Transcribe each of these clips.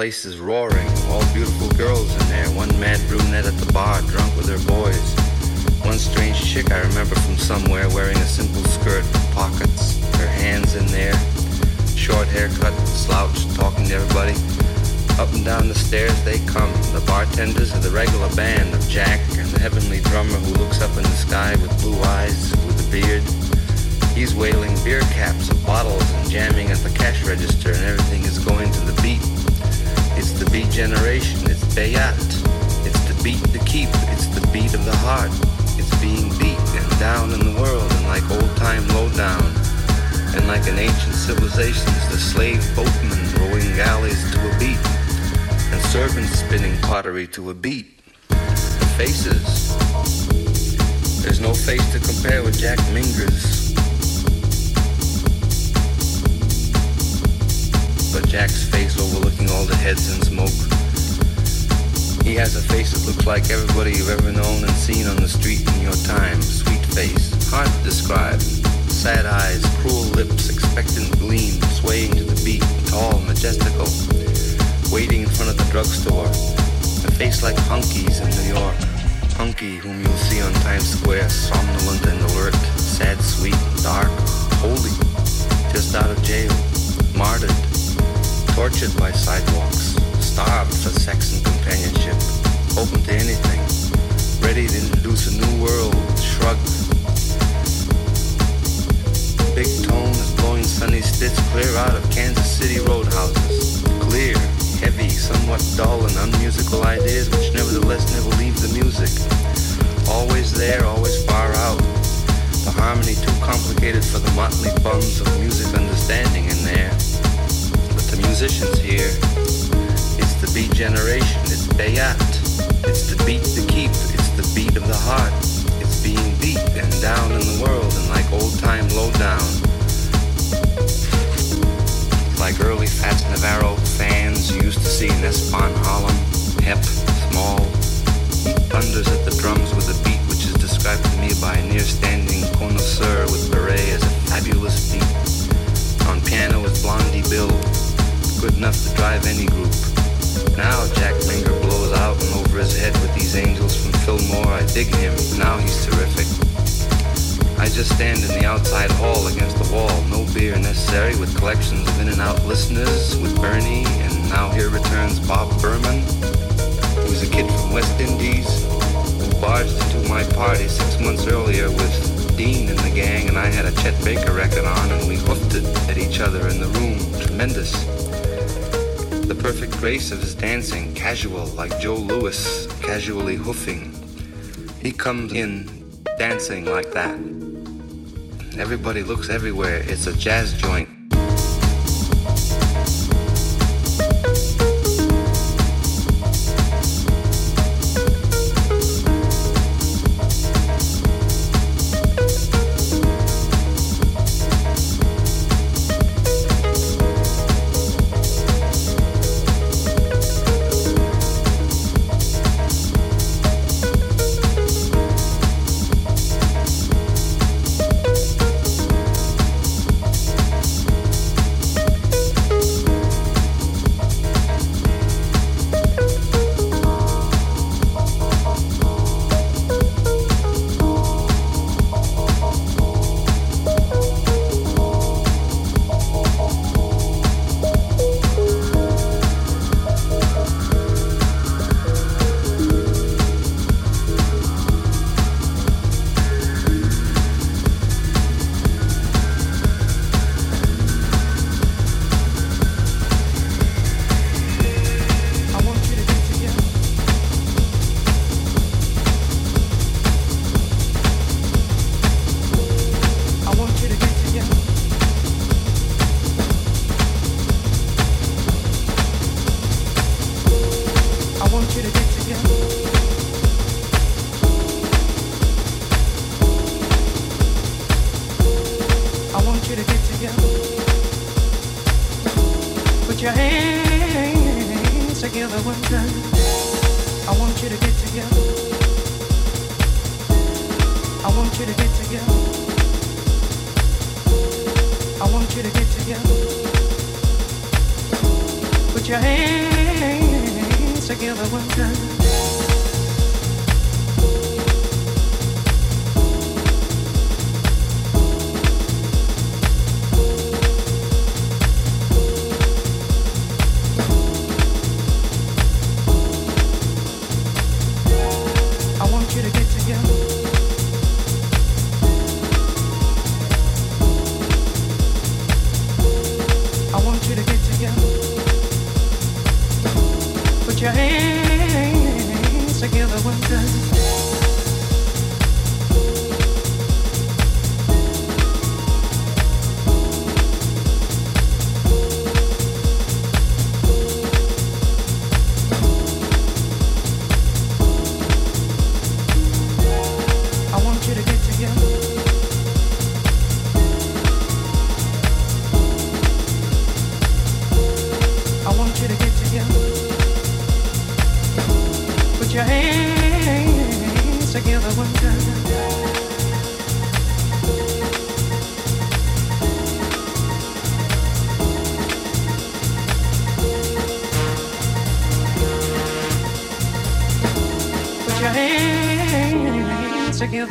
place is roaring. All beautiful girls in there. One mad brunette at the bar, drunk with her boys. One strange chick I remember from somewhere wearing a simple skirt with pockets. Her hands in there. Short haircut, slouched, talking to everybody. Up and down the stairs they come. The bartenders are the regular band of Jack and the heavenly drummer who looks up in the sky with blue eyes, with a beard. He's wailing beer caps of bottles and jamming at the cash register and everything is going to the beat it's the beat generation. It's Bayat. It's the beat to keep. It's the beat of the heart. It's being beat and down in the world and like old time lowdown. And like an ancient civilization, the slave boatmen rowing galleys to a beat. And servants spinning pottery to a beat. The faces. There's no face to compare with Jack Minger's. But Jack's face overlooking all the heads and smoke. He has a face that looks like everybody you've ever known and seen on the street in your time. Sweet face, hard to describe. Sad eyes, cruel lips, expectant gleam, swaying to the beat, tall, majestical. Waiting in front of the drugstore. A face like Hunky's in New York. Hunky, whom you'll see on Times Square, somnolent and alert, sad, sweet, dark, holy, just out of jail, martyred tortured by sidewalks, starved for sex and companionship, open to anything, ready to introduce a new world, shrug. Big tone is blowing Sonny Stitt's clear out of Kansas City roadhouses. Clear, heavy, somewhat dull and unmusical ideas which nevertheless never leave the music. Always there, always far out. The harmony too complicated for the motley bums of music understanding in there. Musicians here, it's the beat generation, it's Bayat. It's the beat to keep, it's the beat of the heart. It's being deep and down in the world and like old time lowdown. Like early Fats Navarro fans used to see in Espan Harlem, hip, small, He thunders at the drums with a beat which is described to me by a near-standing connoisseur with beret as a fabulous beat. On piano is Blondie Bill, good enough to drive any group. Now Jack Finger blows out and over his head with these angels from Fillmore. I dig him. Now he's terrific. I just stand in the outside hall against the wall. No beer necessary with collections of in and out listeners with Bernie. And now here returns Bob Berman, who's a kid from West Indies who barged into my party six months earlier with Dean and the gang. And I had a Chet Baker record on and we hoofed it at each other in the room. Tremendous. The perfect grace of his dancing, casual like Joe Louis, casually hoofing. He comes in dancing like that. Everybody looks everywhere. It's a jazz joint.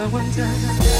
Your hand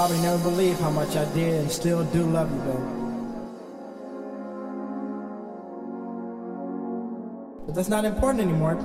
probably never believe how much I did and still do love you, baby. But that's not important anymore.